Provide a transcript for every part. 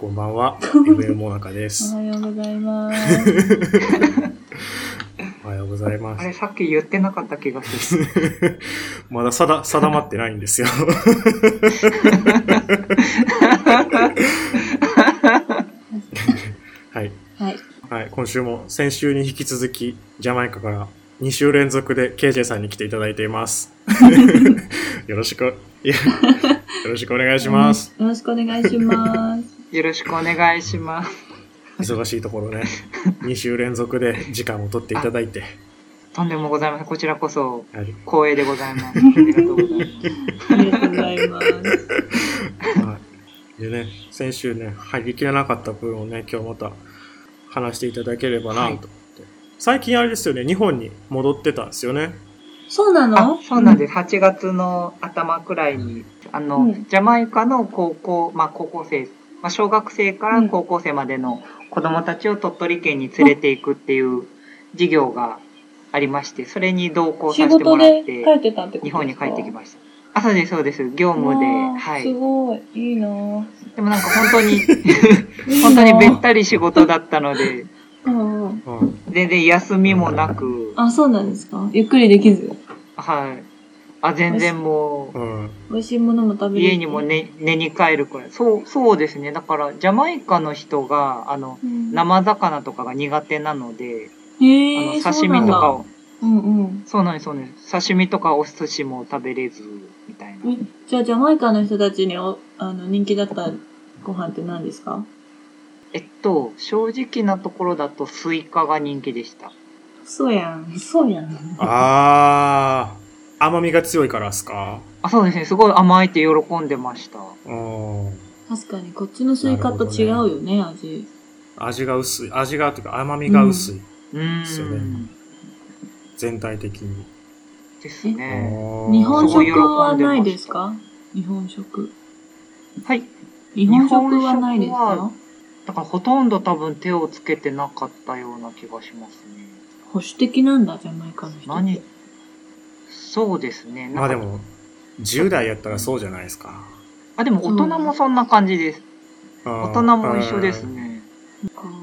こんばんは、FM モナカでおす。はようございます。おはようございまあれ、す。さっき言ってなかった気がする。まだ定定まってないんですよ。はい。はい。はい。今週も先週に引き続き、ジャマイカから2週連続で KJ さんに来ていただいています。よろしく、よろしくお願いします。よろしくお願いします。よろしくお願いします。忙しいところね、2週連続で時間を取っていただいて、とんでもございません。こちらこそはい。光栄でございます。ありがとうございます。ありがとうございます。はい。でね、先週ね、入りきらなかった分をね、今日また話していただければなと思って。最近あれですよね、日本に戻ってたんですよね。そうなあの、そうなんです。8月の頭くらいに、あの、うんジャマイカの高校、まあ高校生、まあ小学生から高校生までの子供たちを鳥取県に連れていくっていう授業がありまして、それに同行仕させても事らって、日本に帰ってきました。あ、そうです、そうです。業務で、はい。ごい。いいなぁでもなんか本当に、本当にべったり仕事だったので。全然休みもなく、あ、そうなんですか？ゆっくりできず？はい。あ、全然もう、うん。美味しいものも食べれる。家にも寝、寝に帰るくらい。そう、そうですね。だから、ジャマイカの人が、あの、うん。生魚とかが苦手なので、へあの、ー刺身とか。を、そうなんだうんうん。そうなんです、そうなんです。刺身とかお寿司も食べれず、みたいな。えじゃあ、ジャマイカの人たちにおあの人気だったご飯って何ですか？えっと、正直なところだとスイカが人気でした。そうやん。そうやん。あー、甘みが強いからですか？あ、そうですね。すごい甘いって喜んでました。うん。確かに、こっちのスイカと違うよね、味。味が薄い。味が、というか甘みが薄い。ですよねん。全体的に。ですね。日本食はないですか？日本食。はい。日本食はないですか？だからほとんど多分手をつけてなかったような気がしますね。保守的なんだ、ジャマイカの人って。何そうですね。まあで。も、10代やったらそうじゃないですか。あ、でも大人もそんな感じです。大大人も一緒です。ね。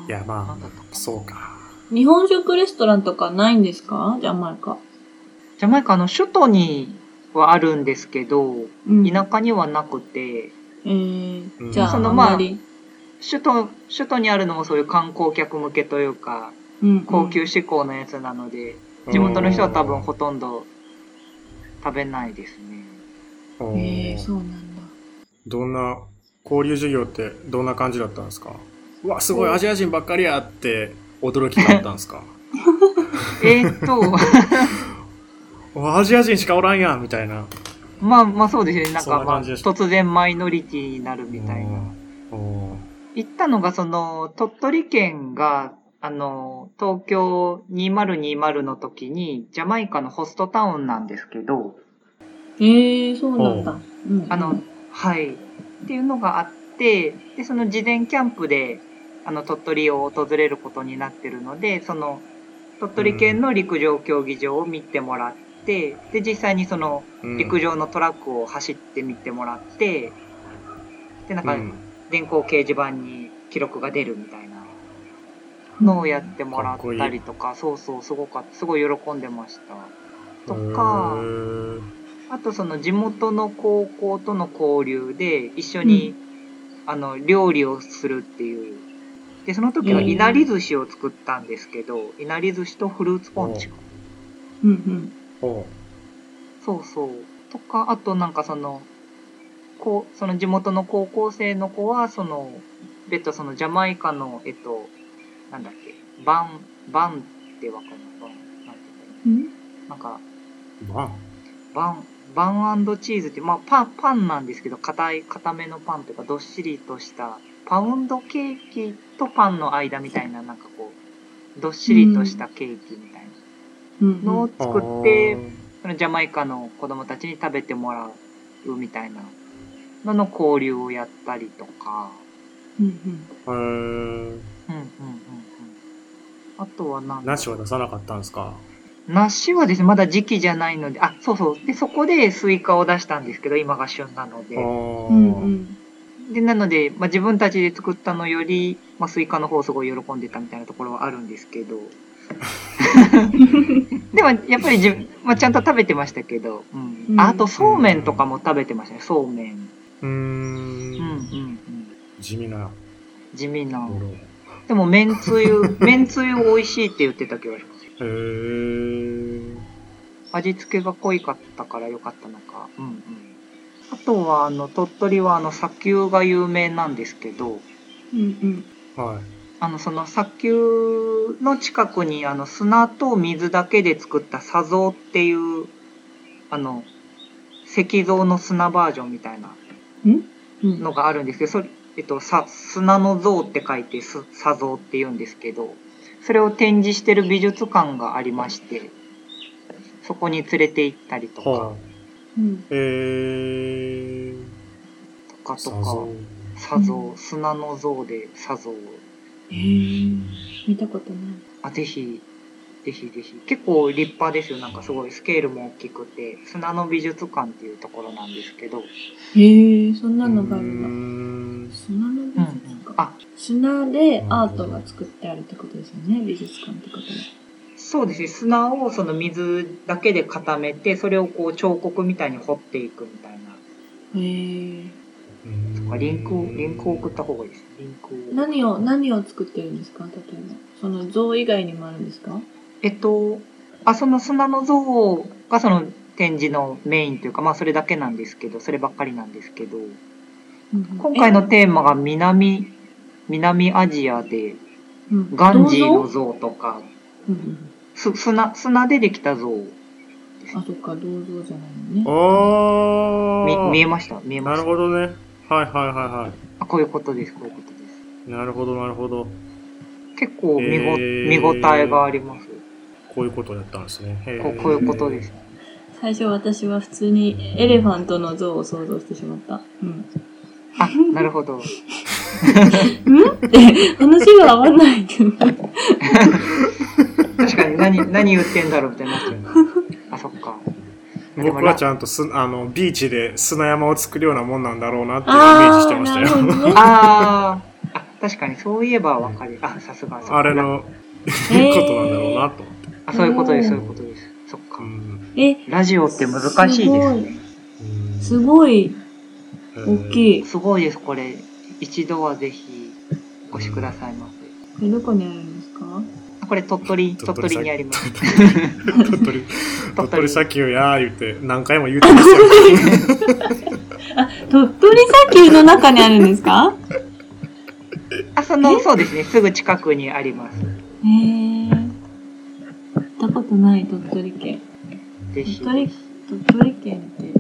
いや、なまあ、そうか。日本食レストランとかないんですか？ジャマイカ。ジャマイカの首都にはあるんですけど、うん。田舎にはなくて、えーうんじゃあ、そのまあ首都、首都にあるのもそういう観光客向けというか、うん高級志向のやつなので、地元の人は多分ほとんど食べないですね。うんえー、そうなんだ。どんな、交流授業ってどんな感じだったんですか？うわ、すごいアジア人ばっかりやって驚きだったんですか？えーっと、アジア人しかおらんやんみたいな。まあまあそうですね。なんかまあ突然マイノリティになるみたいな。うん。行ったのがその鳥取県があの東京2020の時にジャマイカのホストタウンなんですけど、えー、そうなんだ。うん。あの、はい。っていうのがあって、で、その事前キャンプで、あの、鳥取を訪れることになってるので、その、鳥取県の陸上競技場を見てもらって、で、実際にその、うん。陸上のトラックを走ってみてもらって、で、なんかう、ん。電光掲示板に記録が出るみたいなのをやってもらったりとか、そうそう、すごかった、すごい喜んでました。とか、あとその地元の高校との交流で一緒に、あの料理をするっていう。で、その時はいなり寿司を作ったんですけど、いなり寿司とフルーツポンチか。うんうん。ほそうそう。とか、あとなんかその、こう、その地元の高校生の子は、その、別途そのジャマイカの、えっと、なんだっけ、バン、バンってわかるバン、なんて言うんだろうん？うなんか、う。まあ、バン、バンチーズって、まあ、パン、パンなんですけど、硬い、硬めのパンというか、どっしりとした、パウンドケーキとパンの間みたいな、なんかこう、どっしりとしたケーキみたいうん。なのをうん。作って、そのジャマイカの子供たちに食べてもらうみたいなのの交流をやったりとか、うんうん。へー。うん、うん、うん、うん。あとはなんだろう梨は出さなかったんですか？梨はですね、まだ時期じゃないので、あ、そうそう。で、そこでスイカを出したんですけど、今が旬なので。あーうんうん。で、なので、まあ、自分たちで作ったのより、まあ、スイカの方をすごい喜んでたみたいなところはあるんですけど。でも、やっぱり自分、まあ、ちゃんと食べてましたけど、うん。うんああと、そうめんとかも食べてましたね、そうめん。うーんうん、うん、うん。地味な地味な。でも、めんつゆ、めんつゆ美味しいって言ってた気がします。へー。味付けが濃いかったから良かったのか。うんうん。あとは、あの、鳥取は、あの、砂丘が有名なんですけど、うんうん。はい。あの、その砂丘の近くに、あの、砂と水だけで作った砂像っていう、あの、石像の砂バージョンみたいなうんのがあるんですけど、それ、えっと、さ、砂の像って書いて、す砂像って言うんですけど、それを展示してる美術館がありまして、そこに連れて行ったりとか、はうん。とえー。かとかさぞ、砂像、砂の像で砂像。へー見たことない。あ、ぜひ、ぜひぜひ。結構立派ですよ。なんかすごいスケールも大きくて、砂の美術館っていうところなんですけど。へえ、そんなのがあるんだ。砂の美術館。あ、砂でアートが作ってあるってことですよね、美術館ってことは。そうですね。砂をその水だけで固めて、それをこう彫刻みたいに彫っていくみたいな。へえ。とかリンクを、リンクを送った方がいいです。リンクを。何を、何を作ってるんですか？例えば。その像以外にもあるんですか？えっと、あ、その砂の像がその展示のメインというか、まあそれだけなんですけど、そればっかりなんですけど、今回のテーマが南、南アジアで、うんガンジーの銅像像とか、うんうんす砂、砂でできた像。あ、そっか、銅像じゃないのね。み、あー。見えました？見えまなした？るほどね。はいはいはいはあ、こういうことです、こういうことです。い。なるほどなるほど。結構見ご、へー見応えがあります。こういうことやったんですね。こうこういうことです。。最初私は普通にエレファントの像を想像してしまった。うん。あ、なるほど。うん？って話が合わないけど。確かに何、何言ってんだろうってなっちゃう。あ、そっか。僕はちゃゃんとすあのビーチで砂山を作るようなもんなんだろうなっていうイメージしてましたよ。どね。あーあ、確かにそういえばわかる。あ、さすが。あれのへー ことなんだろうなと。あ、そういうことです、そういうことです。そっかう。んえ、ラジオって難しいですね。うんすごい大い。きい。すごいです、これ。一度はぜひ、お越しくださいませ。これどこにあるんですか？あこれ鳥取、鳥鳥取取にあります。鳥取、鳥取砂丘やー言って何回も言ってますよ。鳥取砂丘の中にあるんですか？あ、その、そうですね、すぐ近くにあります。へえ。行ったことない鳥取県。ぜひ。鳥取、鳥取県って、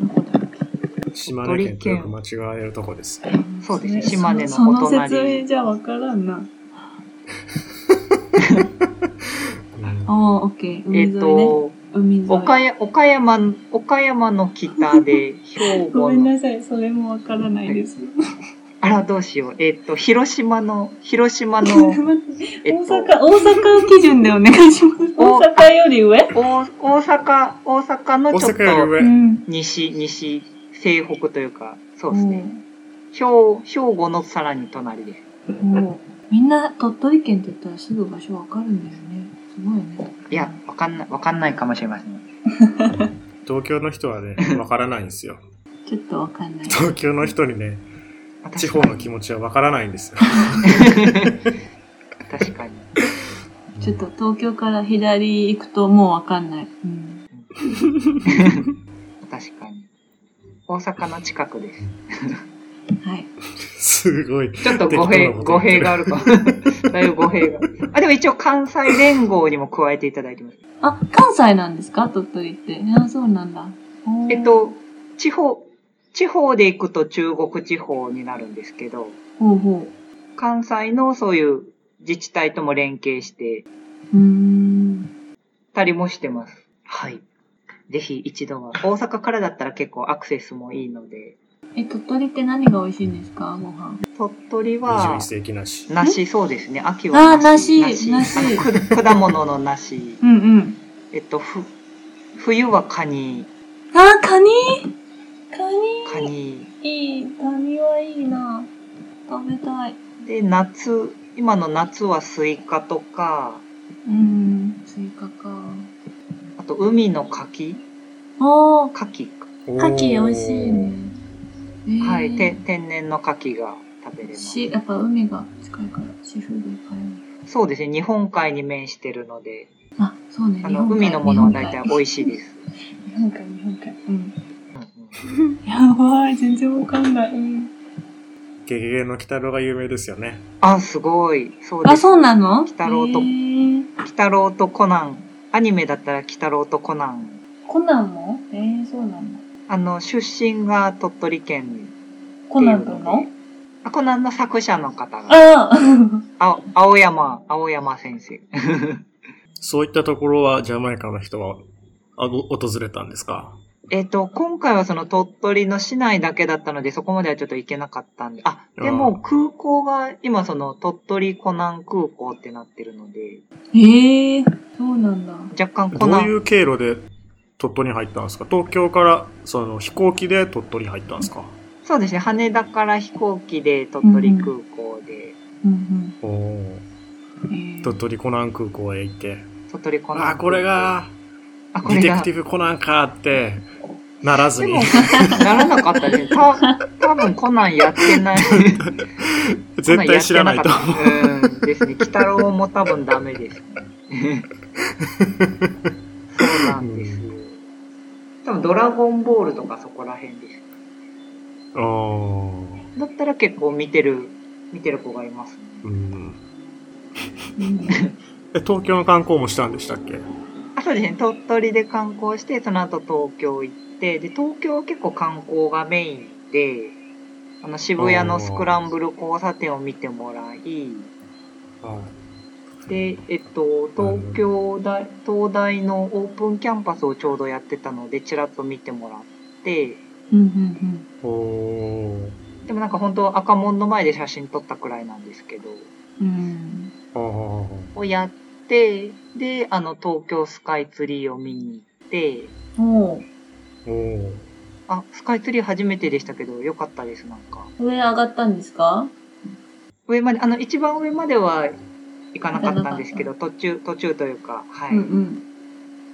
どこだっけ？島根県とよく間違えるとこです。そうですね島根のその説明じゃわからんな。うんああ、オッケー。海えっ、沿いね。と、海沿い。岡山、岡山、岡山の北で、兵ご庫の、めんなさい、それもわからないです。あら、どうしよう。えっ、と、広島の、広島の、えっと、大阪、大阪基準でお願いします。お大阪より上？大大阪、大阪の大ちょっと。西、西、西北というか、そうそですね。兵兵庫のさらに隣です。みんな鳥取県って言ったらすぐ場所わかるんだよね。すごいね。いや、わかんない、わかんないかもしれません。東京の人はね、わからないんですよ。ちょっとわかんない。東京の人にね、地方の気持ちはわからないんですよ。確かに。ちょっと東京から左行くともうわかんない。うん。確かに。大阪の近くです。はい。すごい。ちょっと語弊、語弊があるかも。だいぶ語弊が。あ、でも一応関西連合にも加えていただいてます。あ、関西なんですか？鳥取って。あ、そうなんだ。えっ、と、地方、地方で行くと中国地方になるんですけど、ほうほ関西のそういう自治体とも連携してう。うーん。たりもしてます。はい。ぜひ一度は。大阪からだったら結構アクセスもいいので、え、鳥取って何が美味しいん。ですかご飯。鳥取は、梨そうですね。秋はー梨。梨梨果物の梨。うん。うん。えっと、ふ、冬はカニ、あ、カニカニ。いい。カニはいいな。食べたい。で、夏、今の夏はスイカとか、うん。スイカか。あと海の牡蠣ああ、牡蠣牡蠣美味しいね。えーはい、て天然の牡蠣が食べれます。し、やっぱ海が近いから、シーフードいっ。そうですね、日本海に面してるので、あ、そうね。あの、海のものは大体美味しいです。日本海、日本海。うん。やばい、全然わかんない。うん。ゲゲゲの鬼太郎が有名ですよね。あ、すごい。そうであ、す。そうなの？鬼太郎と鬼太郎とコナン。アニメだったら鬼太郎とコナン。コナンも？えー、そうなんだ。あの、出身が鳥取県。コナン君の？あ、コナンの作者の方が。あああ青山、青山先生。そういったところはジャマイカの人はあご訪れたんですか？えっと、今回はその鳥取の市内だけだったので、そこまではちょっと行けなかったんで。あ、でも空港が今その鳥取コナン空港ってなってるので、へえー、そうなんだ。若干コナン、どういう経路で鳥取に入ったんですか？東京からその飛行機で鳥取に入ったんですか？そうですね、羽田から飛行機で鳥取空港で、うんおーうん。え。ー鳥取コナン空港へ行って、鳥取コナン空港。あ、これがディテクティブコナンかってならずにならなかったね。た、多分コナンやってない。絶対知らないとコナンやってなかったうん。ですね。鬼太郎も多分ダメですね。そうなんですよ。多分ドラゴンボールとかそこら辺です。思う。だったら結構見てる、見てる子がいますね。うん。うんえ、東京の観光もしたんでしたっけ？あ、そうですね。鳥取で観光して、その後東京行って、で、東京は結構観光がメインで、あの渋谷のスクランブル交差点を見てもらい、で、えっと、東京大、東大のオープンキャンパスをちょうどやってたので、ちらっと見てもらって、うんうんおーでもなんか本当赤門の前で写真撮ったくらいなんですけど、うん。をやって、で、あの、東京スカイツリーを見に行って、あ、スカイツリー初めてでしたけど、よかったです、なんか。上上がったんですか？上まで、あの、一番上までは行かなかったんですけど、途中、途中というか、はい。うんうん。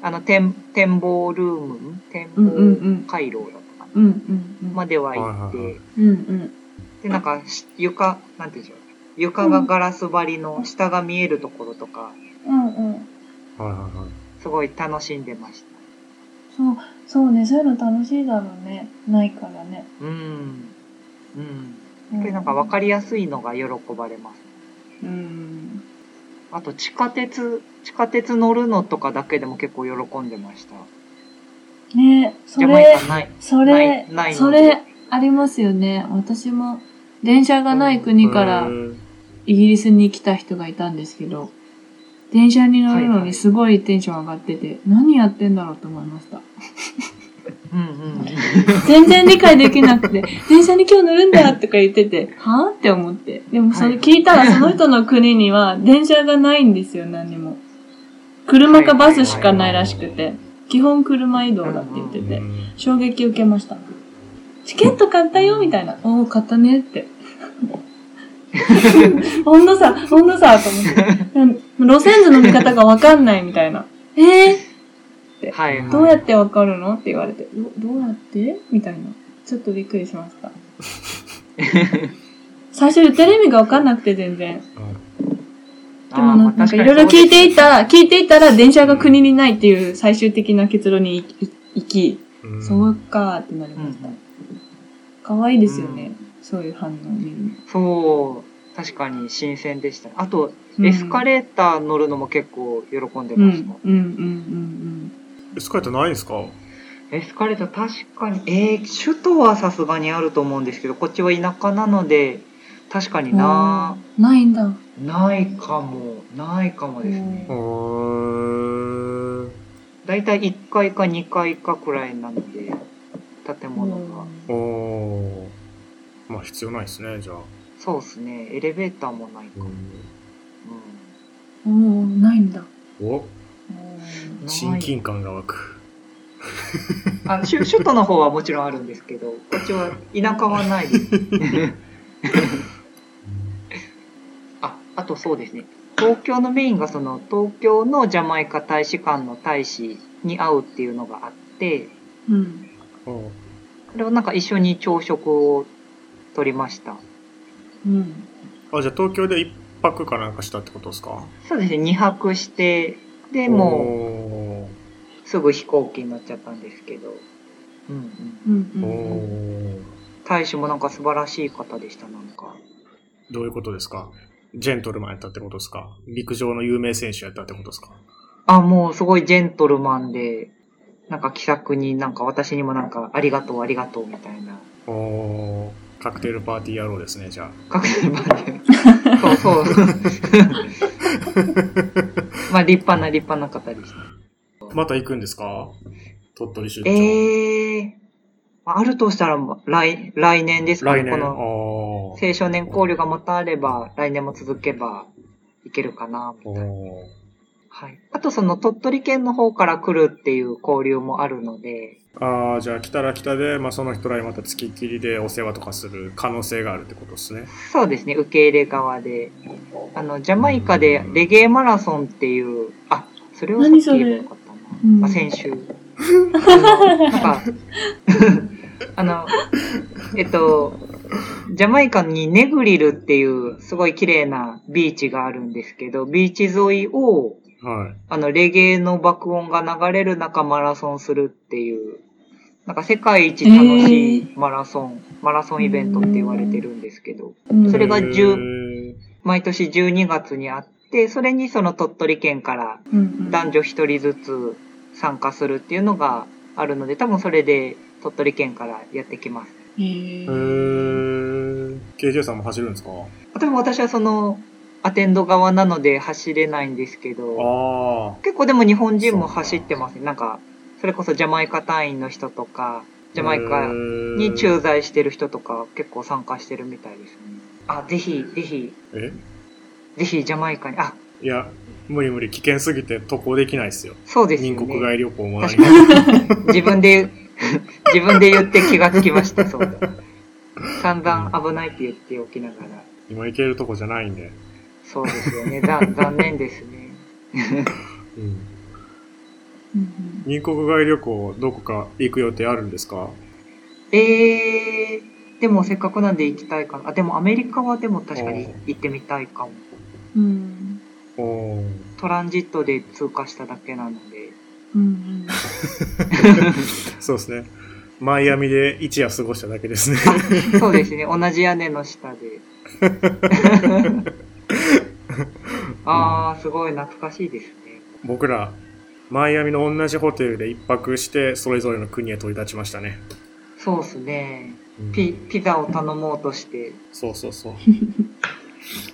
あの、展、展望ルーム展望ん。回廊だったかな、うんうんうん。までは行って、はいはいはいうんうん。で、なんか、し床、なんていうんでしょう。床がガラス張りの下が見えるところとか、うんうん。はいはいはい。すごい楽しんでました。そう、そうね、そういうの楽しいだろうね。ないからね。うん。うん。うやっぱりなんか分かりやすいのが喜ばれます。うん。あと地下鉄、地下鉄乗るのとかだけでも結構喜んでました。ねそれ、カない。それそれ、ありますよね。私も、電車がない国からイギリスに来た人がいたんですけど、電車に乗るのにすごいテンション上がってて、何やってんだろうと思いました。うんうん。全然理解できなくて、電車に今日乗るんだとか言ってて、はぁって思って。でもそれ聞いたらその人の国には電車がないんですよ、何にも。車かバスしかないらしくて、基本車移動だって言ってて、衝撃受けました。チケット買ったよみたいな。おー、買ったねって。ほんのさ、ほんのさ、と思って。うん路線図の見方がわかんないみたいな。えー、はい、はい。どうやってわかるのって言われて、どどうやって？みたいな。ちょっとびっくりしました。最初言ってる意味がわかんなくて全然。でもなんかいろいろ聞いていっ。た、聞いていったら電車が国にないっていう最終的な結論にいい行き、うんそうかーってなりうんうんました。可愛いですよね。そういう反応を見るの。そう。確かに新鮮でした。あと、うんエスカレーター乗るのも結構喜んでうん、うました。ん、うん、うん、エスカレーターないんですか？エスカレーター確かに、えー、首都はさすがにあると思うんですけど、こっちは田舎なので、確かにうん。な、ないんだ。ないかも、ないかもですねだいたい1階か2階かくらいなので、建物が。おーまあ必要ないですね、じゃあ。そうですね。エレベーターもないか。ううんおー、ないんだ。んお親近感が湧く。あの首首都の方はもちろんあるんですけど、こっちは田舎はないです。あ、あとそうですね。東京のメインがその東京のジャマイカ大使館の大使に会うっていうのがあって、うん。おうそれをなんか一緒に朝食を取りました。うん。あ、じゃあ東京で一泊かなんかしたってことですか？そうですね、2泊して、で、ももうすぐ飛行機に乗っちゃったんですけど。うんうん。うん。おうん。ー大使もなんか素晴らしい方でした、なんか。どういうことですか？ジェントルマンやったってことですか？陸上の有名選手やったってことですか？あ、もうすごいジェントルマンで、なんか気さくになんか私にもなんかありがとうありがとうみたいな。おーカクテルパーティー野郎ですね、じゃ確認まで。そうそう。まあ立派な立派な方でした。あ。また行くんですか？鳥取出張。ええあるとしたら来、来年ですかね。来年。この青少年交流がまたあれば、来年も続けばいけるかな、みたいな。おはい。あとその鳥取県の方から来るっていう交流もあるので、ーああ、じゃあ来たら来たで、まあ、その人らにまた付きっきりでお世話とかする可能性があるってことですね。そうですね、受け入れ側で。あの、ジャマイカでレゲエマラソンっていう、あ、それをさっき言えばよかったな。うんあ、先週。あの、なんか、あの、えっと、ジャマイカにネグリルっていうすごい綺麗なビーチがあるんですけど、ビーチ沿いを、はい。あの、レゲエの爆音が流れる中マラソンするっていう、なんか世界一楽しいマラソン、マラソンイベントって言われてるんですけど、うんそれがへ10ー毎年12月にあって、それにその鳥取県からうん男女一人ずつ参加するっていうのがあるので、多分それで鳥取県からやってきます。へへーー。KJ さんも走るんですか？多分私はそのアテンド側なので走れないんですけど、あ結構でも日本人も走ってますね。なんか、それこそジャマイカ隊員の人とか、あ。ジャマイカに駐在してる人とか結構参加してるみたいですね。あ、ぜひ、ぜひ、え？ぜひジャマイカに、あ、いや、無理無理。危険すぎて渡航できないですよ。そうですよね。民国外旅行も何確も。かに。自分で、自分で言って気がつきました、そうだ。散々危ないって言っておきながら。今行けるとこじゃないんで。そうですよね。ざ残念ですね。うん。うん民国外旅行、どこか行く予定あるんですか？えー、でもせっかくなんで行きたいかな。あ、でもアメリカはでも確かに行ってみたいかも。うんトランジットで通過しただけなので。うん そうですね。マイアミで一夜過ごしただけですね。そうですね。同じ屋根の下で。あー、すごい懐かしいですね。僕ら、マイアミの同じホテルで一泊して、それぞれの国へ飛び立ちましたね。そうですね。うんピ、ピザを頼もうとして。そうそうそう。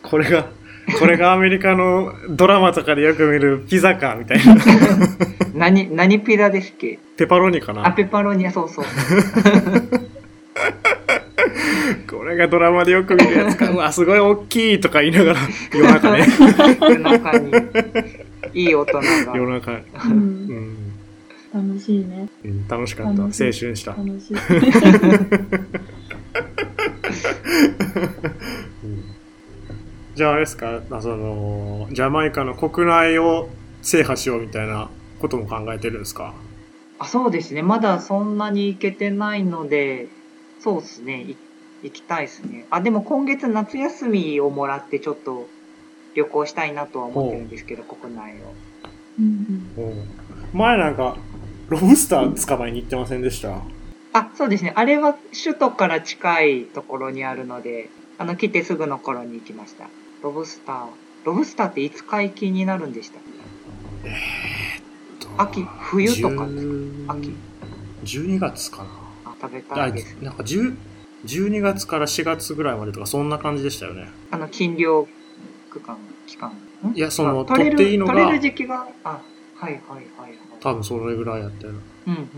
これが、これがアメリカのドラマとかでよく見るピザか、みたいな。何、何ピザですっけ？ペパロニかあ、なペパロニア、そうそう。これがドラマでよく見るやつか。うわ、すごい大きいとか言いながら、夜中ね。夜中に、いい大人が。夜中。ううんん。楽しいね。うん楽しかった。青春した。楽しい。うんじゃああれですか、あその、ジャマイカの国内を制覇しようみたいなことも考えてるんですか？あ、そうですね。まだそんなに行けてないので、そうですね。い行きたいですね。あ、でも今月夏休みをもらってちょっと旅行したいなとは思ってるんですけど、国内を。うん前なんか、ロブスター捕まえに行ってませんでした？あ、そうですね。あれは首都から近いところにあるので、あの、来てすぐの頃に行きました。ロブスター。ロブスターっていつ解禁になるんでした秋、冬とか？ですか秋。12月かなあ、食べたあいです。なんか10 12月から4月ぐらいまでとかそんな感じでしたよね。あの、禁漁区間、期間。ん？いやそのあ取れる取っていいのが取れる時期が、あ、はいはいはいはい。多分それぐらいやったよな。うんうんうん。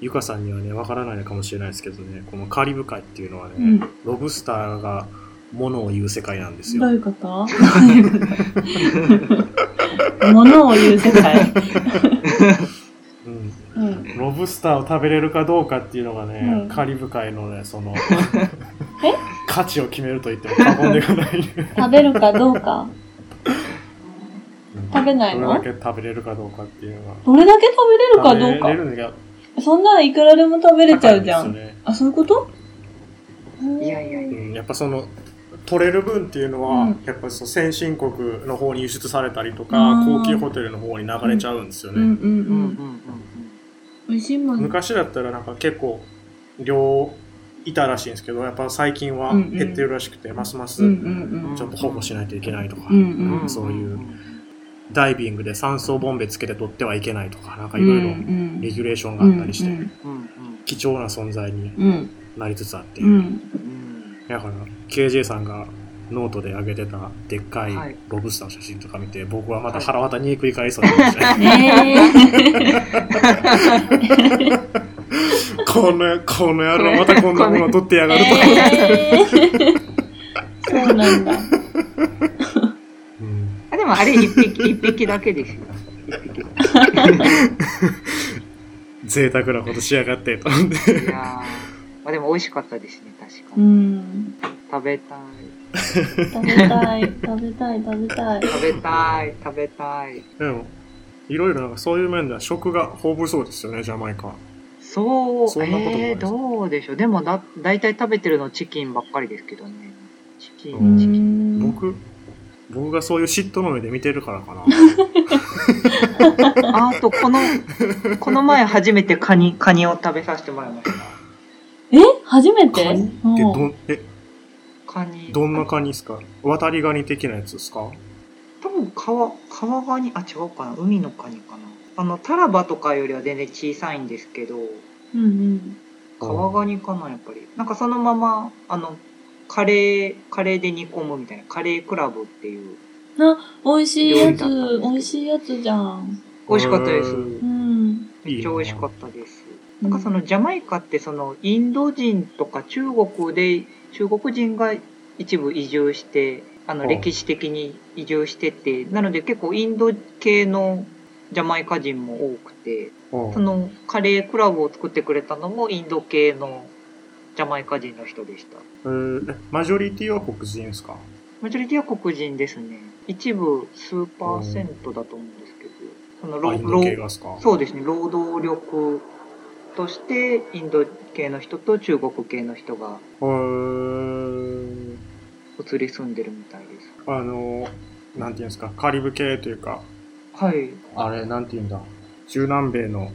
ゆかさんにはね、わからないのかもしれないですけどね、このカリブ海っていうのはね、うんロブスターが物を言う世界なんですよ。どういうこと？物を言う世界。うん、うん。ロロブスターを食べれるかどうかっていうのがね、うんカリブ海のね、そのえ、価値を決めると言っても過言ではない。食べるかどうか。食べないの？どれだけ食べれるかどうかっていうのが。どれだけ食べれるかどう食べれか。るそんなんいくらでも食べれちゃうじゃん。ねあ、そういうこと？いやいやいやうんやっぱその、取れる分っていうのは、うんやっぱそう先進国の方に輸出されたりとか、うん高級ホテルの方に流れちゃうんですよね。うんうんう。うんうんうんん美味しいもん。昔だったらなんか結構量いたらしいんですけどやっぱ最近は減ってるらしくて、ますますうんうんうん。ちょっと保護しないといけないとか、うんうんうん。そういうダイビングで酸素ボンベつけて取ってはいけないとかなんかうんいろいろうんレギュレーションがあったりして、うんうん貴重な存在にうん。なりつつあって、うん。だから KJ さんがノートで上げてたでっかいはい。ロブスターの写真とか見て僕はまた腹渡にひっくり返りそうになりましたねえ このこの野郎またこんなもの取ってやー、がると、えー、そうなんだ。うんあでもあれ一匹、一匹だけですよ。贅沢なことしやがってと思っていやーまあでも美味しかったですね、確かうに。ん。食べたい。食べたい、食べたい、食べたい。食べたい、食べたい。でも、いろいろなんかそういう面では食が豊富そうですよね、ジャマイカ。そう、そんなこともえー、どうでしょう。でもだ、大体食べてるのチキンばっかりですけどね。チキうン、チキン。ん。僕、僕がそういう嫉妬の目で見てるからかな。あ あと、この、この前初めてカニ、カニを食べさせてもらいました。え？初めて？カニってどうんん、え、カニ。どんなカニですか？渡りガニ的なやつですか？多分川、川ガニ、あ、違うかな。海のカニかな。あの、タラバとかよりは全然小さいんですけど、うんうん。川ガニかな、やっぱり。なんかそのまま、あの、カレー、カレーで煮込むみたいな、カレークラブっていう。美味しいやつ、美味しいやつじゃん。美味しかったです。うん。めっちゃ美味しかったです。なんかそのジャマイカってそのインド人とか中国で中国人が一部移住してあのうん歴史的に移住しててなので結構インド系のジャマイカ人も多くてうん。そのカレークラブを作ってくれたのもインド系のジャマイカ人の人でした。えーえマジョリティは黒人ですか？マジョリティは黒人ですね。一部数パーセントだと思うんですけどその労あインド系労がですか？そうですね。労働力としてインド系の人と中国系の人が移り住んでるみたいです。あの、なんていうんですか、カリブ系というか、はい。あれ、なんていうんだ、中南米の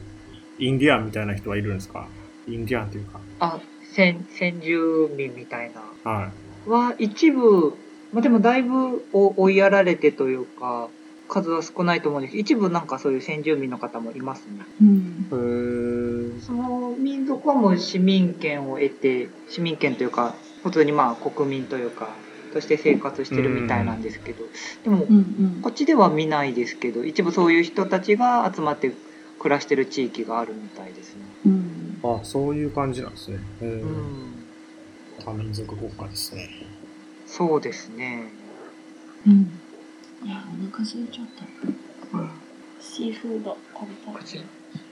インディアンみたいな人はいるんですか？インディアンというか。あ先先住民みたいな。はい。は一部まあでもだいぶお追いやられてというか数は少ないと思うんです。けど一部なんかそういう先住民の方もいますね。うん。へー。その民族はもう市民権を得て市民権というか普通にまあ国民というかとして生活してるみたいなんですけどでもうんうんこっちでは見ないですけど一部そういう人たちが集まって暮らしてる地域があるみたいですね。うん。あ、そういう感じなんですね。うん、多民族国家ですね。そうですね。うん。いや、お腹空いちゃった。シーフード食べたい。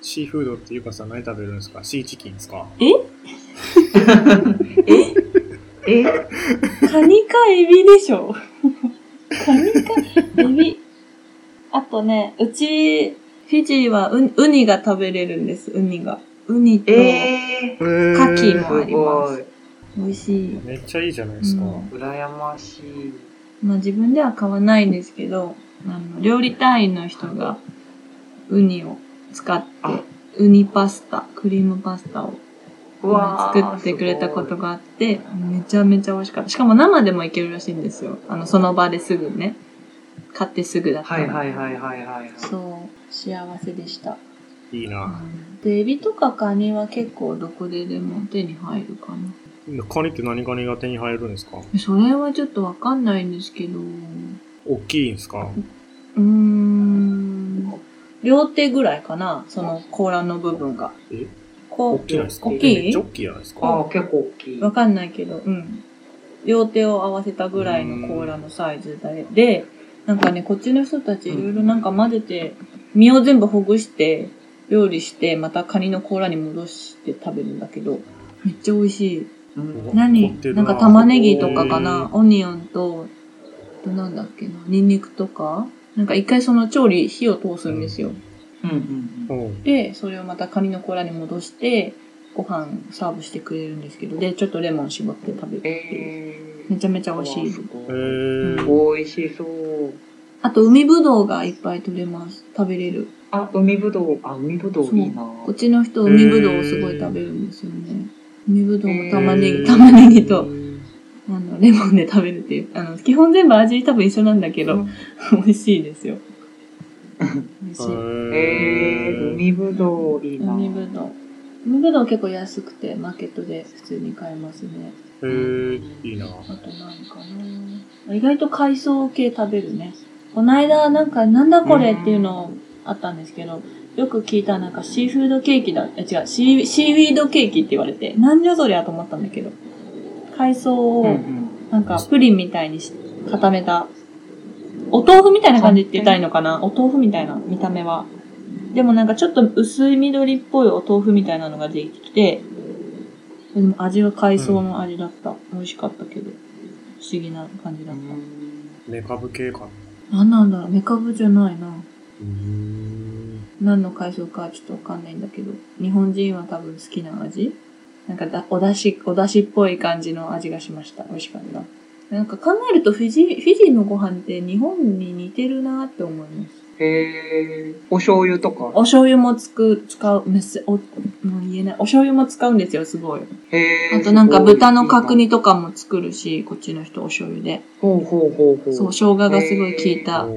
シーフードってゆかさん何食べるんですか？シーチキンですか？え？え？カニかエビでしょカニかエビ。あとね、うち、フィジーはウウニが食べれるんです、ウニが。ウニと、えー、牡蠣もすあります。。美味しい。めっちゃいいじゃないですか。うん羨ましい。まあ自分では買わないんですけど、あの、料理隊員の人がウニを使ってあ、ウニパスタ、クリームパスタを作ってくれたことがあって、めちゃめちゃ美味しかった。しかも生でもいけるらしいんですよ。あの、その場ですぐね。買ってすぐだったら。はいはいはいはいはいはい。そう、幸せでした。いいな。で、エビとかカニは結構どこででも手に入るかな。カニって何カニが手に入るんですか？それはちょっとわかんないんですけど、う大きいんですか？ーん、両手ぐらいかな、その甲羅の部分が。え？こう大きいですか？大きい？めっちゃ大きいじゃないですか。ああ、結構大きい。わかんないけど、うん。両手を合わせたぐらいの甲羅のサイズで、で、なんかね、こっちの人たちいろいろなんか混ぜて、身を全部ほぐして、料理して、またカニの甲羅に戻して食べるんだけど、めっちゃ美味しい。うん。何？な。んか玉ねぎとかかな？オニオンと、あとなんだっけな？ニンニクとか？なんか一回その調理、火を通すんですよ。うんうんうん。うん。で、それをまたカニの甲羅に戻して、ご飯サーブしてくれるんですけど、で、ちょっとレモン絞って食べるっていう。えめちゃめちゃ美味しい。美味しそう。あと、海ぶどうがいっぱい取れます。食べれる。あ、海ぶどう、あ、海ぶどういいな。こっちの人、海ぶどうをすごい食べるんですよね。海ぶどうも玉ねぎ、玉ねぎと、あの、レモンで食べるっていう。あの、基本全部味多分一緒なんだけど、うん 美味しいですよ。美味しい。えー、海ぶどういいな。海ぶどう。海ぶどう結構安くて、マーケットで普通に買えますね。へー、いいな。あと何かな意外と海藻系食べるね。この間、なんか、なんだこれっていうのあったんですけど、よく聞いたなんかシーフードケーキだ、え違う、シーシーウィードケーキって言われて、なんじゃそりゃと思ったんだけど、海藻をうんうん。なんかプリンみたいにし固めた、お豆腐みたいな感じって言ったらいいのかな？お豆腐みたいな見た目は。でもなんかちょっと薄い緑っぽいお豆腐みたいなのが出てきて、でも味は海藻の味だった。美味しかったけど、不思議な感じだった。メカブ系かな。何なんだろう？メカブじゃないな。何の海藻かちょっとわかんないんだけど、日本人は多分好きな味？なんかだ、お出汁、お出汁っぽい感じの味がしました。美味しかった。なんか考えるとフィジー、フィジーのご飯って日本に似てるなって思います。へー、お醤油とか？お醤油もつく、使う、めっせお、もう言えない。お醤油も使うんですよ、すごい。へー。あとなんか豚の角煮とかも作るし、こっちの人お醤油で。ほうほうほうほう。そう、生姜がすごい効いた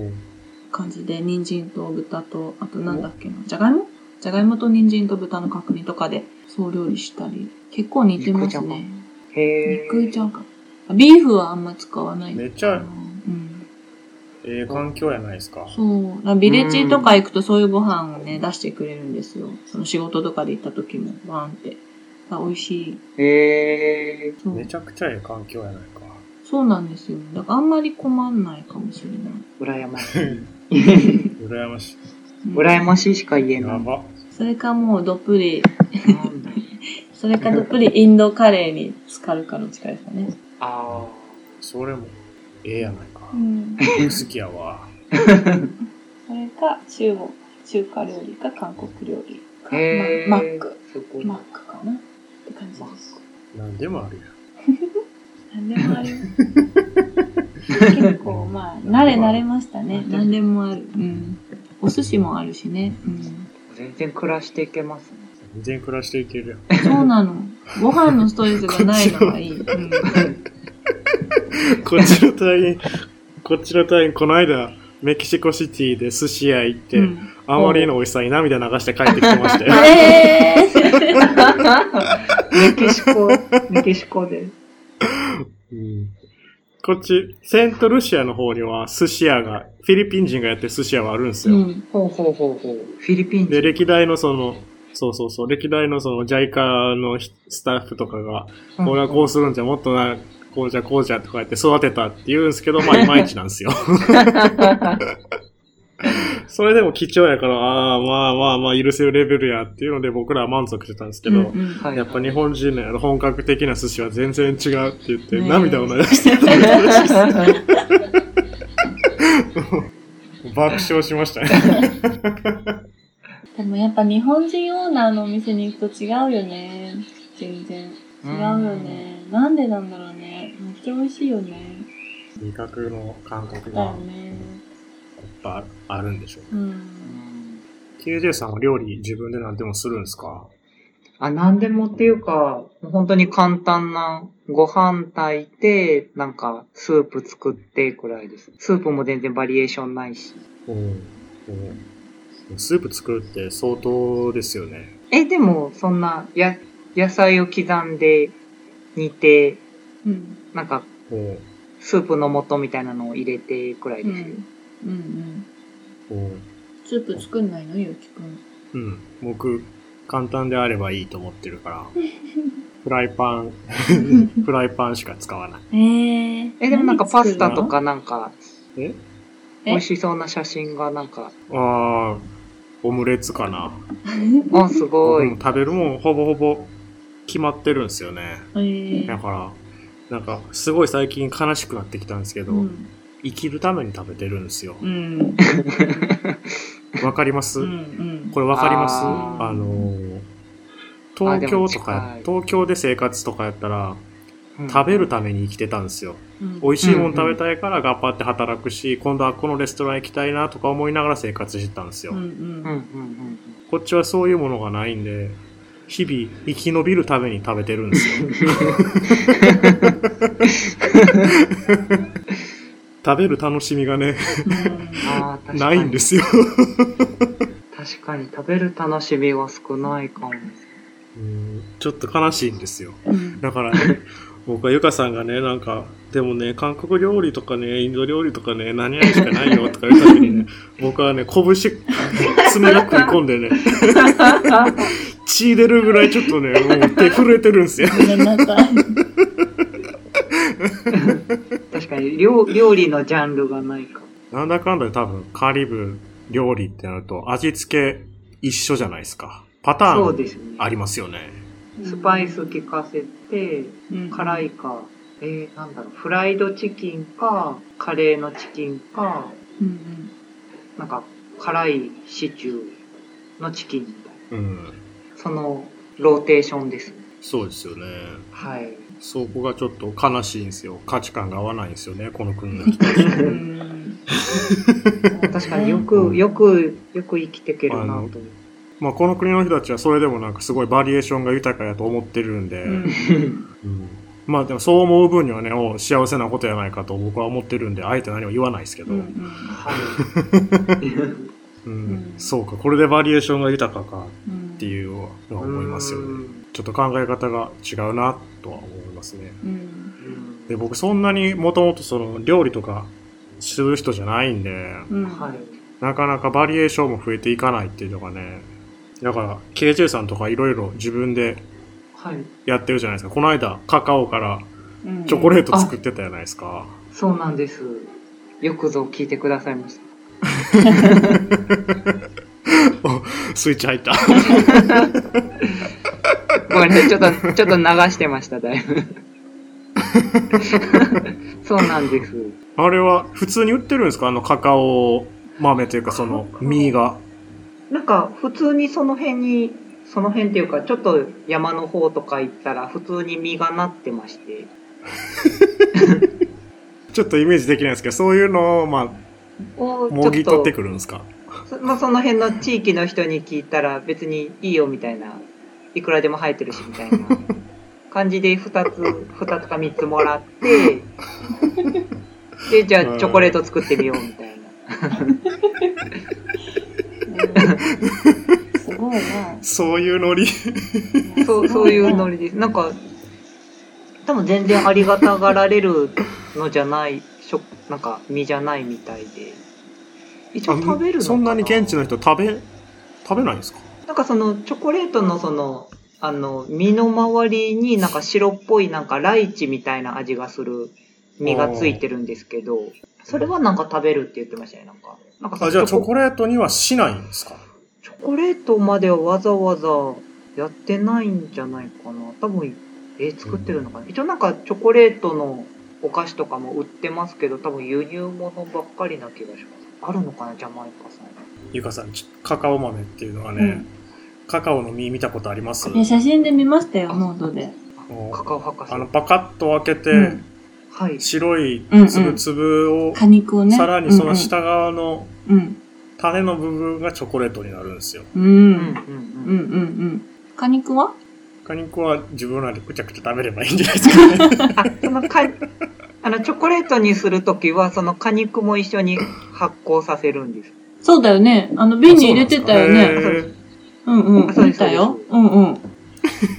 感じで、人参と豚と、あとなんだっけな、じゃがいも？じゃがいもと人参と豚の角煮とかで、そう料理したり。結構似てますね。へー。肉じゃが。ビーフはあんま使わない。めっちゃうん。ええ環境やないですか。そう。ビレッジとか行くとそういうご飯をね、出してくれるんですよ。その仕事とかで行った時も、バーンって。あ美味しい。へー。そうめちゃくちゃええ環境やないか。そうなんですよ。だからあんまり困んないかもしれない。羨ましい。羨ましい。うん羨ましいしか言えない。やば。それかもうどっぷり、それかどっぷりインドカレーに浸かるかどっちかですかね。あそれも、ええやないかう。ん。好きやわ。それか中国、中華料理か韓国料理か、ー。へー。まマック。マックかなって感じです。なんでもあるや何でもある。結構まあ、慣れ慣れましたね。何でもある。うん。お寿司もあるしね。うん。全然暮らしていけますね。ん。全然暮らしていけるやん。そうなの。ご飯のストレスがないのがいい。うん。こっちの隊員、こっちの隊員、この間、メキシコシティで寿司屋行って、うんあまりの美味しさに涙流して帰ってきてましたよ。えー、メキシコ、メキシコで。うんこっち、セントルシアの方には寿司屋が、フィリピン人がやってる寿司屋はあるんですよ。うん。ほうほうほうほう。フィリピンで、人。歴代のその、そうそうそう、歴代のその JICA のひスタッフとかが、これはこうするんじゃ、もっとな、こうじゃこうじゃとか言って育てたって言うんですけど、まあ いまいちなんですよ。それでも貴重やから、ああ、まあまあまあ許せるレベルやっていうので僕らは満足してたんですけど、うんうん。はいやっぱ日本人のやる本格的な寿司は全然違うって言って、涙を流してたらしいです 爆笑しましたね。でもやっぱ日本人オーナーのお店に行くと違うよね。全然。違うよね。なんでなんだろうね。めっちゃ美味しいよね。味覚の感覚だよがね。やっぱあるんでしょう。うん。うん KJ さんは料理自分で何でもするんですか？あ、なんでもっていうか、本当に簡単なご飯炊いて、なんかスープ作ってくらいです。スープも全然バリエーションないし。うん。うんスープ作るって相当ですよね。え、でもそんな、や、野菜を刻んで煮て、うん。なんかうん。スープの素みたいなのを入れてくらいうん。ですよ。うんうん。うん。スープ作んないのゆうきくん。うん。僕、簡単であればいいと思ってるから、フライパン、フライパンしか使わない。えー。え、でもなんかパスタとかなんか、え？え？美味しそうな写真がなんか、ああ、オムレツかな。あ、すごい。食べるもんほぼほぼ決まってるんですよね。えーだから、なんか、すごい最近悲しくなってきたんですけど、うん。生きるために食べてるんですよ。うん。わかります、うん。うん。これわかります？あの東京とか東京で生活とかやったら、うん食べるために生きてたんですよ。うん美味しいもの食べたいから頑張って働くし、今度はこのレストラン行きたいなとか思いながら生活してたんですよ。こっちはそういうものがないんで、日々生き延びるために食べてるんですよ。食べる楽しみがね、ないんですよ。確かに食べる楽しみは少ないかも。うんちょっと悲しいんですよ。うん。だからね、僕はゆかさんがね、なんか、でもね、韓国料理とかね、インド料理とかね、何々しかないよとか言うたびにね、僕はね、拳、爪が食い込んでね、血出るぐらいちょっとね、もう手震えてるんですよ。ごめんなさい。確かに料料理のジャンルがないか。なんだかんだで多分、カリブ料理ってなると、味付け一緒じゃないですか。パターン。ありますよね。スパイス効かせて、うん辛いか、えー、なんだろう、フライドチキンか、カレーのチキンか、うんなんか、辛いシチューのチキンみたいな。うん。その、ローテーションです。そうですよね。はい。そこがちょっと悲しいんですよ。価値観が合わないんですよね、この国の人。確かによく、よく、よく生きてけるなと思って。まあ、この国の人たちはそれでもなんかすごいバリエーションが豊かやと思ってるんで、うんうんまあでもそう思う分にはね、お幸せなことやないかと僕は思ってるんで、あえて何も言わないですけど、ううんん。はい。んそうか、これでバリエーションが豊かかうん。っていうのは思いますよね。うんちょっと考え方が違うなとは思いますね。うん。で、僕そんなにもともとその料理とかする人じゃないんで、うん。はい。なかなかバリエーションも増えていかないっていうのがね、だから KJ さんとかいろいろ自分ではい。やってるじゃないですか。この間カカオからうんチョコレート作ってたじゃないですか。そうなんです。よくぞ聞いてくださいました。おスイッチ入った。ごめんなさい、ちょっと、ちょっと流してました、だいぶ。そうなんです。あれは普通に売ってるんですか？あのカカオ豆というかその実が。なんか、普通にその辺に、その辺っていうか、ちょっと山の方とか行ったら、普通に実がなってまして。ちょっとイメージできないんですけど、そういうのを、まをあ、もぎ取ってくるんですか？そ まあ、その辺の地域の人に聞いたら別にいいよみたいな、いくらでも生えてるしみたいな感じで二つ、二つか三つもらって、で、じゃあチョコレート作ってみようみたいな。すごいな。そういうノリ。そう、そういうノリです。なんか、多分全然ありがたがられるのじゃない、しょなんか実じゃないみたいで。一応食べるのかな？そんなに現地の人食べ、食べないんですか？なんかそのチョコレートのその、あの、実の周りになんか白っぽいなんかライチみたいな味がする実がついてるんですけど、それはなんか食べるって言ってましたね、なんか。なんかあ、じゃあチョコレートにはしないんですか？チョコレートまではわざわざやってないんじゃないかな。多分、えー作ってるのかな。一応なんかチョコレートのお菓子とかも売ってますけど、多分輸入物ばっかりな気がします。あるのかな、ジャマイカさん。ゆかさん、ちカカオ豆っていうのはね、カカオの実見たことあります？いや写真で見ましたよ、ノートで。カカオ博士。あの、パカッと開けて、うんはい。白いうんうんつぶつぶを、果肉をね。さらにその下側のうん種の部分がチョコレートになるんですよ。うん。う。うんんうんうんうんうん。果肉は？果肉は自分らでくちゃくちゃ食べればいいんじゃないですかね。あ、そのか、あの、チョコレートにするときは、その果肉も一緒に発酵させるんです。そうだよね。あの、瓶に入れてたよあね。そううんうん見たようんうん。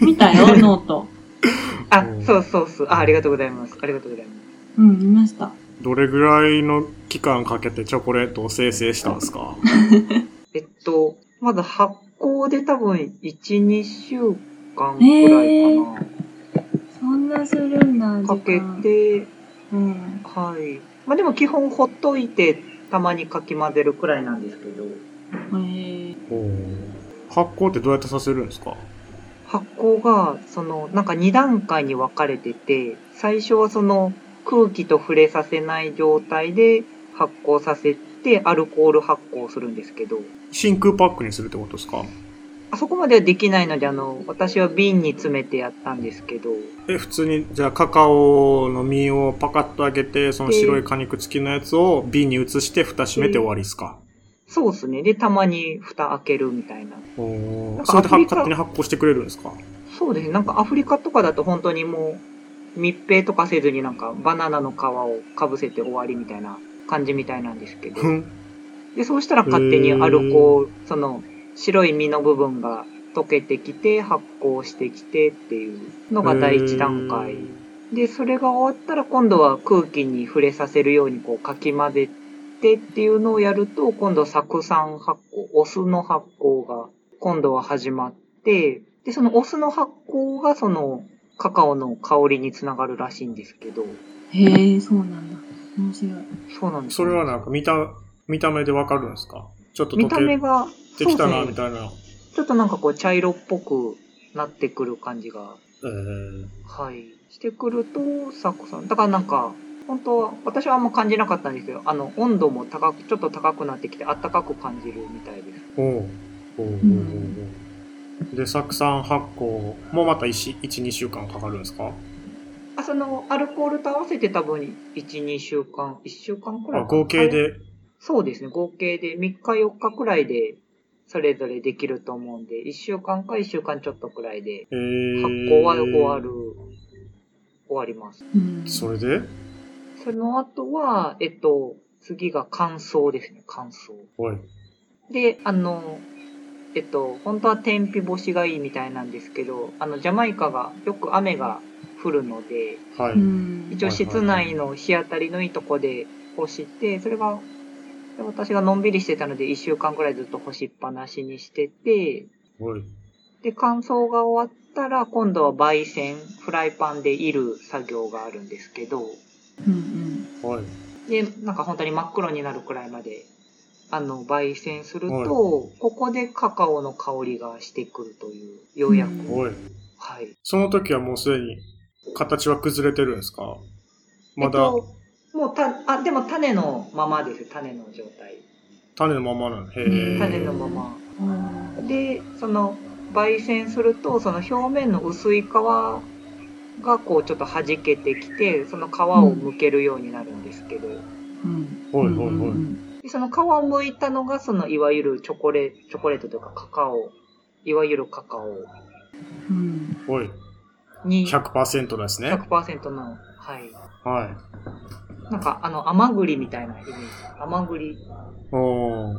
見たよ、ノート。あうん、そうそうそう。あ、ありがとうございます。ありがとうございます。うん、見ました。どれぐらいの期間かけてチョコレートを生成したんですか？えっと、まず発酵で多分1、2週間くらいかな。そんなするんだ、かけ。て、うん。はい。まあでも基本ほっといて、たまにかき混ぜるくらいなんですけど。へえ。お発酵ってどうやってさせるんですか？発酵が、その、なんか2段階に分かれてて、最初はその空気と触れさせない状態で発酵させて、アルコール発酵するんですけど、真空パックにするってことですか？あそこまではできないので、あの、私は瓶に詰めてやったんですけど、え、普通に、じゃあカカオの実をパカッと開けて、その白い果肉付きのやつを瓶に移して蓋閉めて終わりですか？そうですね。で、たまに蓋開けるみたいな。おなそれではかアフリカ勝手に発酵してくれるんですか？そうですね。なんかアフリカとかだと本当にもう密閉とかせずになんかバナナの皮をかぶせて終わりみたいな感じみたいなんですけど。で、そうしたら勝手にアルコール、その白い実の部分が溶けてきて発酵してきてっていうのが第一段階。で、それが終わったら今度は空気に触れさせるようにこうかき混ぜてっていうのをやると、今度酢酸発酵、お酢の発酵が今度は始まって、で、そのお酢の発酵がそのカカオの香りにつながるらしいんですけど、へえ、そうなんだ。面白い。そうなんですそれはなんか見た、見た目でわかるんですか？ちょっと見た目溶が、けてきたな、みたいな。ちょっとなんかこう茶色っぽくなってくる感じがえー、はい。してくると、サコさん。だからなんか、本当は、私はあんま感じなかったんですけど、あの、温度も高く、ちょっと高くなってきて、暖かく感じるみたいです。おうおうおうおうおう。で、酢酸発酵もまた1、1、2週間かかるんですか？あ、その、アルコールと合わせて多分、1、2週間、1週間くらい合計で、そうですね、合計で3日4日くらいで、それぞれできると思うんで、1週間か1週間ちょっとくらいで、えー、発酵は終わる、終わります。うん。それで？その後は、えっと、次が乾燥ですね、乾燥。おい。で、あの、えっと、本当は天日干しがいいみたいなんですけど、あの、ジャマイカがよく雨が降るので、はい。うん。一応室内の日当たりのいいとこで干して、それが、で私がのんびりしてたので、1週間くらいずっと干しっぱなしにしてて、おい。で、乾燥が終わったら、今度は焙煎、フライパンでいる作業があるんですけど、うんうん。おい。で、なんか本当に真っ黒になるくらいまで、あの、焙煎するはいと、ここでカカオの香りがしてくるという、ようやく。うんおい。はい。その時はもうすでに形は崩れてるんですか？まだえっと、もうた、あ、でも種のままです、種の状態。種のままなの？へうんえ。種のまま。うんで、その、焙煎すると、その表面の薄い皮がこうちょっと弾けてきて、その皮を剥けるようになるんですけど、うん。ほいほいほいうんでその皮を剥いたのが、そのいわゆるチョコレチョコレートというかカカオ、いわゆるカカオうん。おい。に100%ですね。100%の、はい。はい。なんかあの甘栗みたいなイメージ。甘栗おー。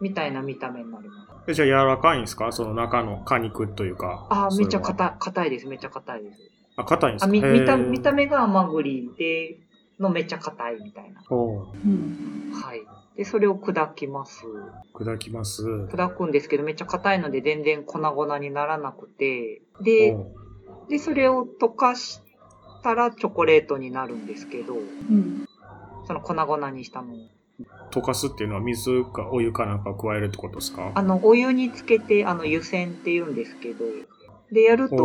みたいな見た目になります。えじゃあ柔らかいんですか？その中の果肉というか。あー、めっちゃ硬いです。めっちゃ硬いです。あ、硬いんですあかみ見た、見た目。目が甘栗で、のめっちゃ硬いみたいな。おーうん。はい。で、それを砕きます。砕きます。砕くんですけど、めっちゃ硬いので全然粉々にならなくて、で、で、それを溶かしたらチョコレートになるんですけど、うん。その粉々にしたのを。溶かすっていうのは水かお湯かなんか加えるってことですか？あの、お湯につけて、あの、湯煎って言うんですけど、で、やると、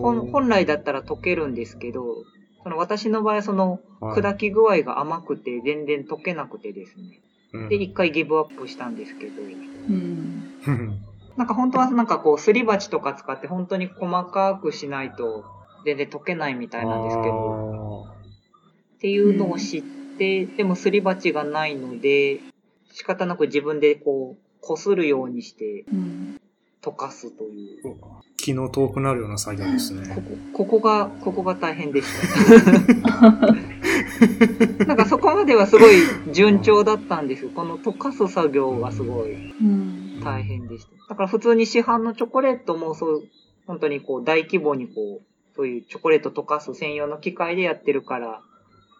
本本来だったら溶けるんですけど、その私の場合はそのはい砕き具合が甘くて全然溶けなくてですね。うんで、一回ギブアップしたんですけど、うん。なんか本当はなんかこうすり鉢とか使って本当に細かくしないと全然溶けないみたいなんですけど、っていうのを知って、でもすり鉢がないので、仕方なく自分でこう、こするようにしてうん。溶かすという。気の遠くなるような作業ですね。ここ、ここが、ここが大変でした。なんかそこまではすごい順調だったんですよ。この溶かす作業がすごいうん。大変でした。だから普通に市販のチョコレートもそう、本当にこう大規模にこう、そういうチョコレート溶かす専用の機械でやってるから、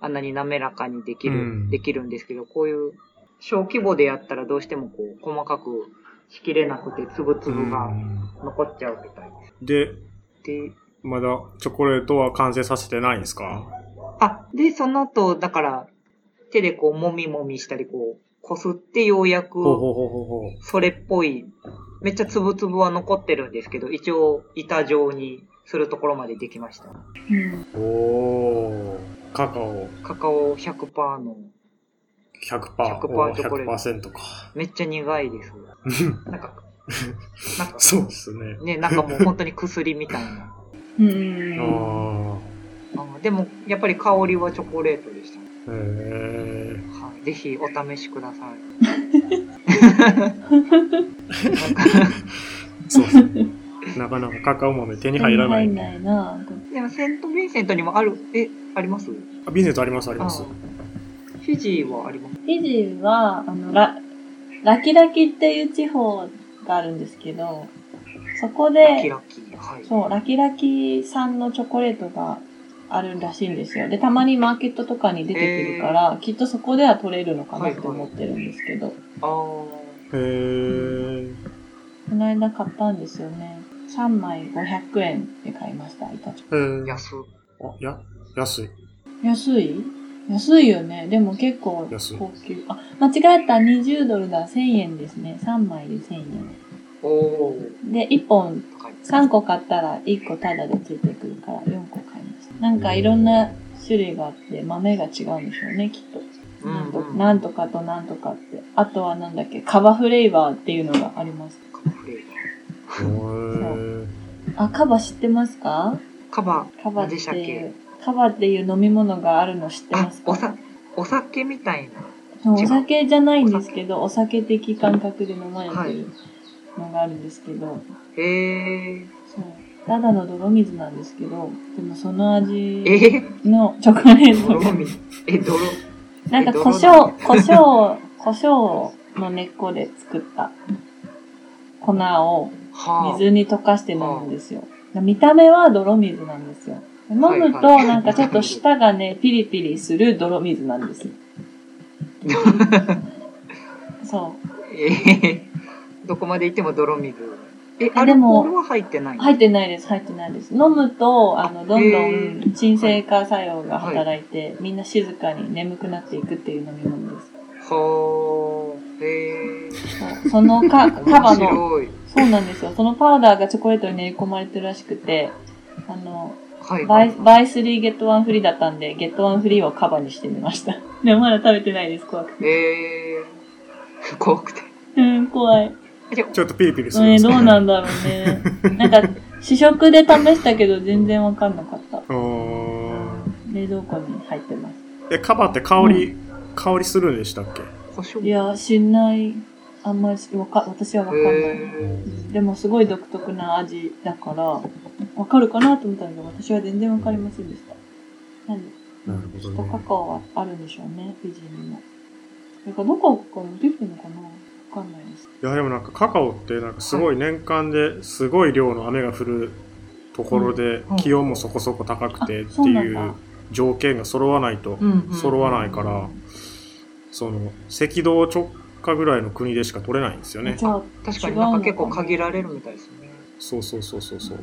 あんなに滑らかにできる、うんできるんですけど、こういう小規模でやったらどうしてもこう、細かくしきれなくて、つぶつぶが残っちゃうみたいで、です。で、まだチョコレートは完成させてないんですか？あ、で、その後、だから、手でこう、もみもみしたり、こう、こすってようやく。それっぽい、めっちゃつぶつぶは残ってるんですけど、一応板状にするところまでできました。うん。おー。カカオカカオ100%の、100%。100%おーチョコレート100%か。めっちゃ苦いです。なんか、なんか、そうですね。ね、なんかもう本当に薬みたいな。うん。ああでも、やっぱり香りはチョコレートでした。ー。へはい、ぜひお試しください。ー。そうですね。なかなかカカオ豆手に入らない。ないな。でも、セント・ヴィンセントにもある、え、あります？あビネットありますあります。あフィジーはありますフィジーは、あの、ラ、ラキラキっていう地方があるんですけど、そこで、ラキラキ。はい。そう、ラキラキ産のチョコレートがあるらしいんですよ。で、たまにマーケットとかに出てくるから、きっとそこでは取れるのかなって思ってるんですけど、あへー。この間買ったんですよね。3枚500円で買いました、板チョコ。へー、ー。安。あ、や、安い。安い？安いよね。でも結構高級。あ、間違えた。20ドルだ。1000円ですね。3枚で1000円。おー。で、1本高い。3個買ったら1個タダでついてくるから4個買いました。なんかいろんな種類があって豆が違うんでしょうね、きっと。なんとうんうんなんとかとなんとかって。あとはなんだっけ、カバフレーバーっていうのがあります。カバフレーバー。へー。あ、カバ知ってますか？カバ、カバって何でしたっけ？カバっていう飲み物があるの知ってあます、か？おさ、お酒みたいな。お酒じゃないんですけど、お酒的感覚で飲まれてるのがあるんですけど、へー。そう。ただの泥水なんですけど、でもその味え？のチョコレートが、泥水？え、泥？なんかえ胡椒、胡椒、胡椒の根っこで作った粉をはあ。水に溶かして飲むんですよ。見た目は泥水なんですよ。飲むとはいはいなんかちょっと舌がね、ピリピリする泥水なんですよ。そう。えー、どこまで行っても泥水。え、あでも入ってない？入ってないです、入ってないです。飲むと、あの、どんどへんー鎮静化作用が働いて、みんな静かに眠くなっていくっていう飲み物です。はあ。へー。そうそのか、カバ面の。そうなんですよ。そのパウダーがチョコレートに練り込まれてるらしくて、あの、はい、はい buy。buy three get one free だったんで、 get one free をカバにしてみました。でもまだ食べてないです、怖くて。えー、怖くて。うん、怖い。ちょっとピリピリするんねどうなんだろうね。なんか、試食で試したけど全然わかんなかった。うーん冷蔵庫に入ってます。え、カバって香り、香りするんでしたっけ？いや、しない。あんまりわか、私はわかんない。へでもすごい独特な味だから、わかるかなと思ったんだけど、私は全然わかりませんでした。なんで、なるほきっとカどね。カオはあるんでしょうね、フィジーにも。それからどこかに出てるのかな？わかんないです。いや、でもなんかカカオってなんかすごい年間ですごい量の雨が降るところでうん気温もそこそこ高くてあっていう条件が揃わないと揃わないから、その赤道直下ぐらいの国でしか取れないんですよねじ。ゃあ、確かになんか結構限られるみたいですね。そうそうそうそうそう。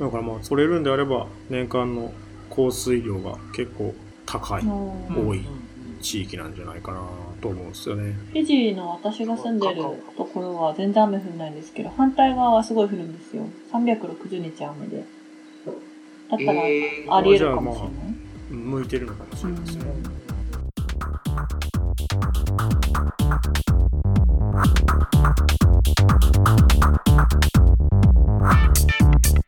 だからまあ取れるんであれば年間の降水量が結構高いの多い地域なんじゃないかなと思うんですよね。フィジーの私が住んでるところは全然雨降んないんですけど、反対側はすごい降るんですよ。360日雨で。だったら、えーあり得るかもしれない。向いてるのかもしれないですね。うん・えっ?